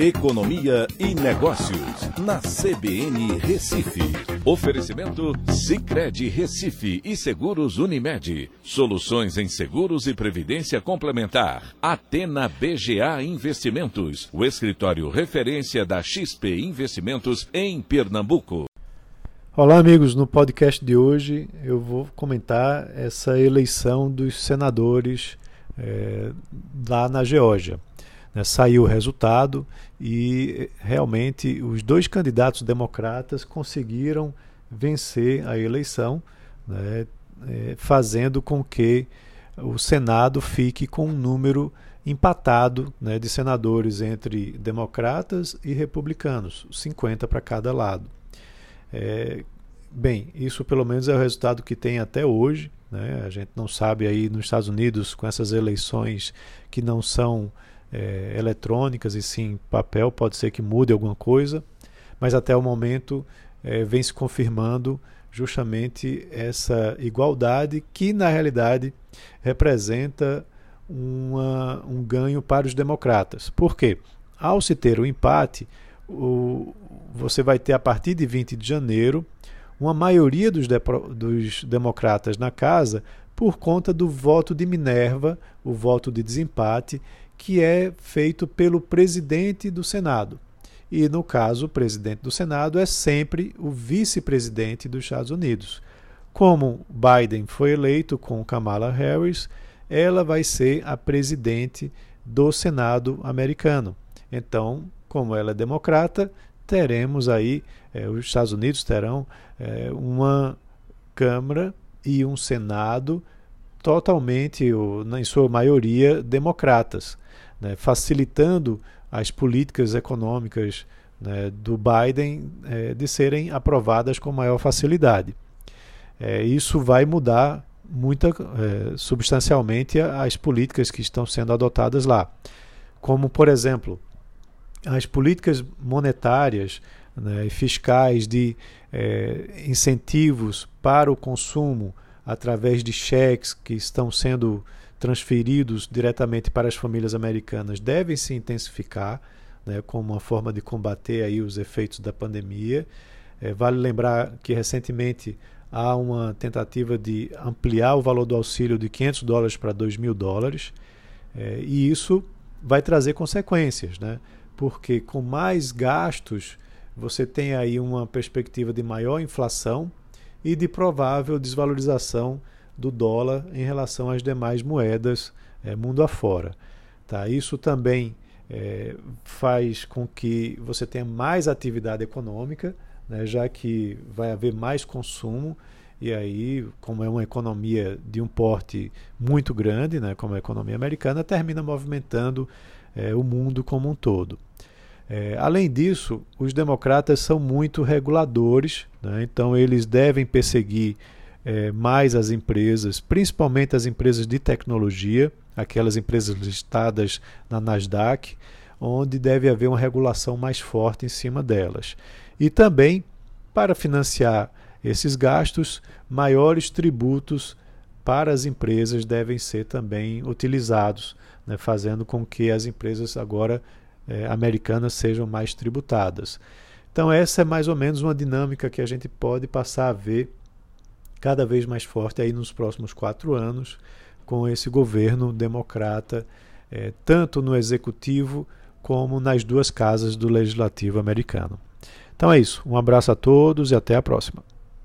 Economia e Negócios, na CBN Recife. Oferecimento Cicred Recife e Seguros Unimed. Soluções em seguros e previdência complementar. Atena BGA Investimentos, o escritório referência da XP Investimentos em Pernambuco. Olá, amigos. No podcast de hoje eu vou comentar essa eleição dos senadores é, lá na Geórgia. Né, saiu o resultado e realmente os dois candidatos democratas conseguiram vencer a eleição, né, é, fazendo com que o Senado fique com um número empatado né, de senadores entre democratas e republicanos, 50 para cada lado. É, bem, isso pelo menos é o resultado que tem até hoje. Né? A gente não sabe aí nos Estados Unidos com essas eleições que não são é, eletrônicas e sim papel, pode ser que mude alguma coisa, mas até o momento é, vem se confirmando justamente essa igualdade que na realidade representa uma, um ganho para os democratas. Por quê? Ao se ter o um empate, o, você vai ter a partir de 20 de janeiro uma maioria dos, dos democratas na casa por conta do voto de Minerva, o voto de desempate, que é feito pelo presidente do Senado. E, no caso, o presidente do Senado é sempre o vice-presidente dos Estados Unidos. Como Biden foi eleito com Kamala Harris, ela vai ser a presidente do Senado americano. Então, como ela é democrata, teremos aí, eh, os Estados Unidos terão eh, uma Câmara e um Senado totalmente, ou, em sua maioria, democratas né, facilitando as políticas econômicas né, do Biden é, de serem aprovadas com maior facilidade. É, isso vai mudar muita, é, substancialmente as políticas que estão sendo adotadas lá. Como, por exemplo, as políticas monetárias né, fiscais de é, incentivos para o consumo através de cheques que estão sendo transferidos diretamente para as famílias americanas devem se intensificar, né, como uma forma de combater aí os efeitos da pandemia. É, vale lembrar que recentemente há uma tentativa de ampliar o valor do auxílio de 500 dólares para 2 mil dólares, é, e isso vai trazer consequências, né? porque com mais gastos você tem aí uma perspectiva de maior inflação e de provável desvalorização do dólar em relação às demais moedas é, mundo afora. Tá? Isso também é, faz com que você tenha mais atividade econômica, né, já que vai haver mais consumo, e aí, como é uma economia de um porte muito grande, né, como a economia americana, termina movimentando é, o mundo como um todo. É, além disso, os democratas são muito reguladores, né, então eles devem perseguir é, mais as empresas, principalmente as empresas de tecnologia, aquelas empresas listadas na Nasdaq, onde deve haver uma regulação mais forte em cima delas. E também, para financiar esses gastos, maiores tributos para as empresas devem ser também utilizados, né, fazendo com que as empresas agora é, americanas sejam mais tributadas. Então, essa é mais ou menos uma dinâmica que a gente pode passar a ver cada vez mais forte aí nos próximos quatro anos, com esse governo democrata, é, tanto no executivo como nas duas casas do legislativo americano. Então é isso. Um abraço a todos e até a próxima.